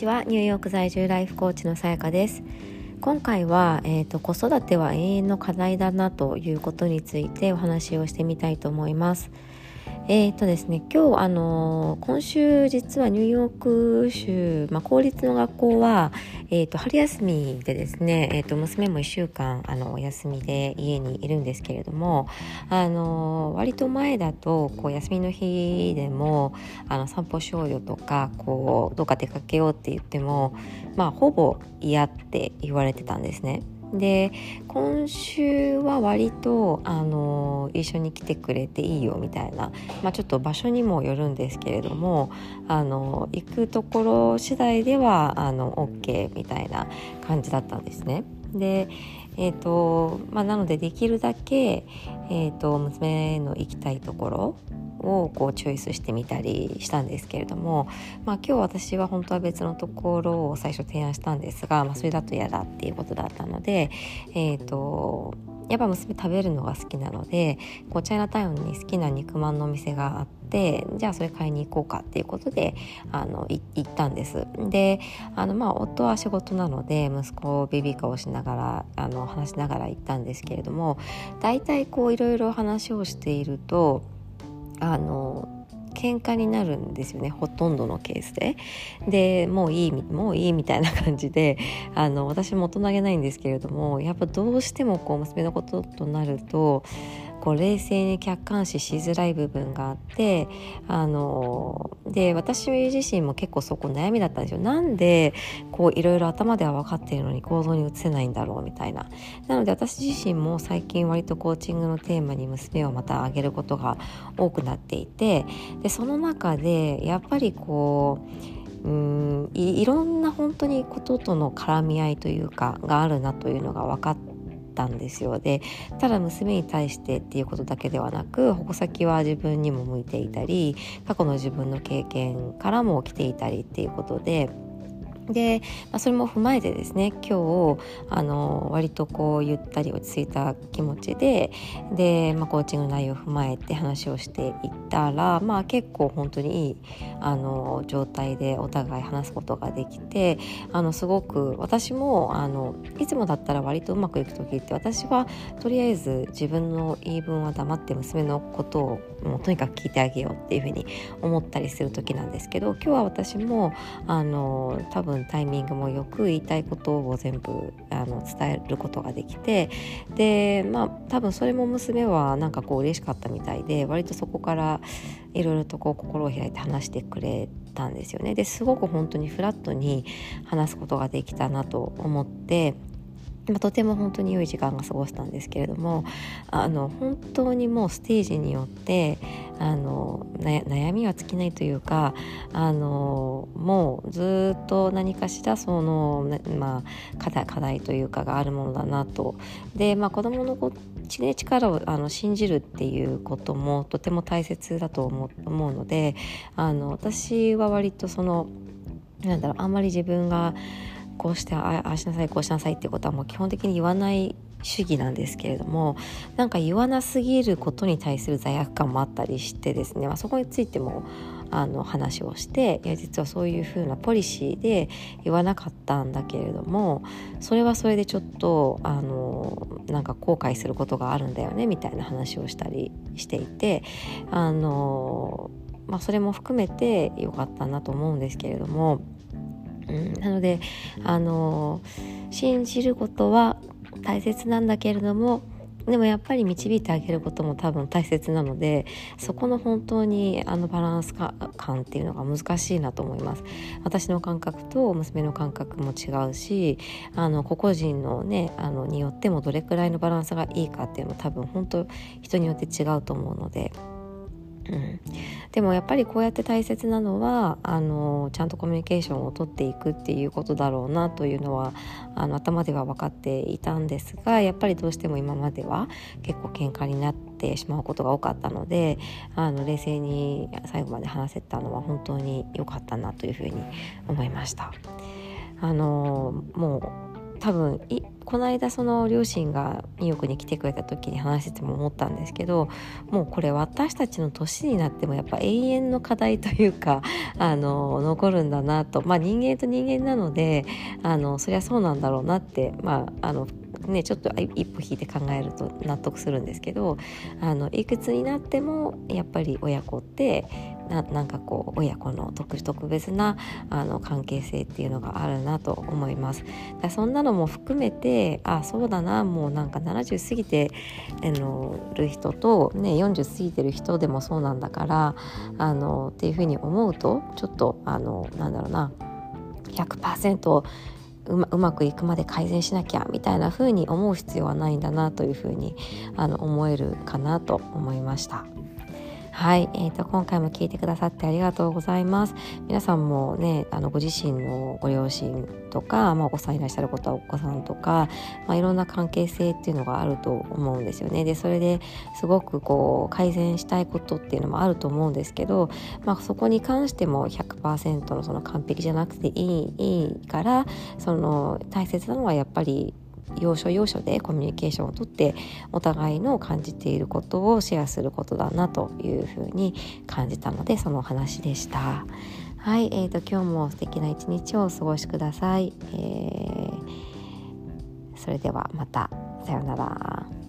ちは。ニューヨーク在住ライフコーチのさやかです。今回は、えーと、子育ては永遠の課題だなということについてお話をしてみたいと思います。えーとですね、今日、あのー、今週実はニューヨーク州、まあ、公立の学校は、えーと、春休みでですね、えーと、娘も1週間あのお休みで家にいるんですけれども、あの、割と前だとこう休みの日でもあの散歩しようよとかこうどっか出かけようって言っても、まあ、ほぼ嫌って言われてたんですね。で今週は割とあの一緒に来てくれていいよみたいな、まあ、ちょっと場所にもよるんですけれどもあの行くところ次第ではあの OK みたいな感じだったんですね。でえーとまあ、なのでできるだけ、えーと娘の行きたいところをこうチョイスしてみたりしたんですけれども、まあ、今日私は本当は別のところを最初提案したんですが、まあ、それだと嫌だっていうことだったので、えーと、やっぱ娘食べるのが好きなのでこうチャイナタウンに好きな肉まんのお店があってじゃあそれ買いに行こうかっていうことであの行ったんです。であのまあ夫は仕事なので息子をベビーカをしながらあの話しながら行ったんですけれども大体こういろいろ話をしているとあの喧嘩になるんですよねほとんどのケースで。でもういいもういいみたいな感じであの私も大人げないんですけれどもやっぱどうしてもこう娘のこととなるとこう冷静に客観視しづらい部分があってあので私自身も結構そこ悩みだったんですよ。なんでこういろいろ頭では分かっているのに行動に移せないんだろうみたいな。なので私自身も最近割とコーチングのテーマに娘をまた上げることが多くなっていてでその中でやっぱりこううんいろんな本当にこととの絡み合いというかがあるなというのが分かってたんですよでただ娘に対してっていうことだけではなく矛先は自分にも向いていたり過去の自分の経験からも来ていたりっていうことで。で、まあ、それも踏まえてですね今日あの割とこうゆったり落ち着いた気持ちでで、まあ、コーチング内容を踏まえて話をしていったら、まあ、結構本当にいいあの状態でお互い話すことができてあのすごく私もあのいつもだったら割とうまくいく時って私はとりあえず自分の言い分は黙って娘のことをもうとにかく聞いてあげようっていうふうに思ったりする時なんですけど今日は私もあの多分タイミングもよく言いたいことを全部あの伝えることができてでまあ多分それも娘はなんかこう嬉しかったみたいで割とそこからいろいろとこう心を開いて話してくれたんですよね。ですごく本当にフラットに話すことができたなと思ってまあ、とても本当に良い時間が過ごせたんですけれどもあの本当にもうステージによってあの悩みは尽きないというかあのもうずっと何かしらその、まあ、課題課題というかがあるものだなと。で、まあ、子供のこね、力をあの信じるっていうこともとても大切だと思思うのであの私は割とそのなんだろうあんまり自分がこうしてああしなさいこうしなさいってことはもう基本的に言わない主義なんですけれどもなんか言わなすぎることに対する罪悪感もあったりしてですね、まあ、そこについてもあの話をしていや実はそういうふうなポリシーで言わなかったんだけれどもそれはそれでちょっとあのなんか後悔することがあるんだよねみたいな話をしたりしていてあの、まあ、それも含めてよかったなと思うんですけれども。うん、なのであの信じることは大切なんだけれどもでもやっぱり導いてあげることも多分大切なのでそこの本当にあのバランス感っていうのが難しいなと思います。私の感覚と娘の感覚も違うしあの個々人のねあのによってもどれくらいのバランスがいいかっていうのも多分本当人によって違うと思うのでうん、でもやっぱりこうやって大切なのはあのちゃんとコミュニケーションをとっていくっていうことだろうなというのはあの頭では分かっていたんですがやっぱりどうしても今までは結構喧嘩になってしまうことが多かったのであの冷静に最後まで話せたのは本当に良かったなというふうに思いました。あのもう多分いこの間その両親がニューヨークに来てくれた時に話してても思ったんですけどもうこれ私たちの年になってもやっぱ永遠の課題というか あの残るんだなと。まあ人間と人間なのであのそりゃそうなんだろうなってまああのね、ちょっと一歩引いて考えると納得するんですけどあのいくつになってもやっぱり親子ってななんかこう親子の特特別なあの関係性っていうのがあるなと思いますだそんなのも含めてあそうだなもうなんか70過ぎてあのる人と、ね、40過ぎてる人でもそうなんだからあのっていうふうに思うとちょっとあのなんだろうな100%うまうまくいくまで改善しなきゃみたいな風に思う必要はないんだなというふうにあの思えるかなと思いました。はい、えーと、今回も聞いてくださってありがとうございます。皆さんもねあのご自身のご両親とか、まあ、お子さんいらっしゃることはお子さんとか、まあ、いろんな関係性っていうのがあると思うんですよね。でそれですごくこう改善したいことっていうのもあると思うんですけど、まあ、そこに関しても100%のその完璧じゃなくていいいいからその大切なのはやっぱり要所要所でコミュニケーションをとってお互いの感じていることをシェアすることだなというふうに感じたのでその話でした。はい、えーと、今日も素敵な一日をお過ごしください。えー、それではまたさようなら。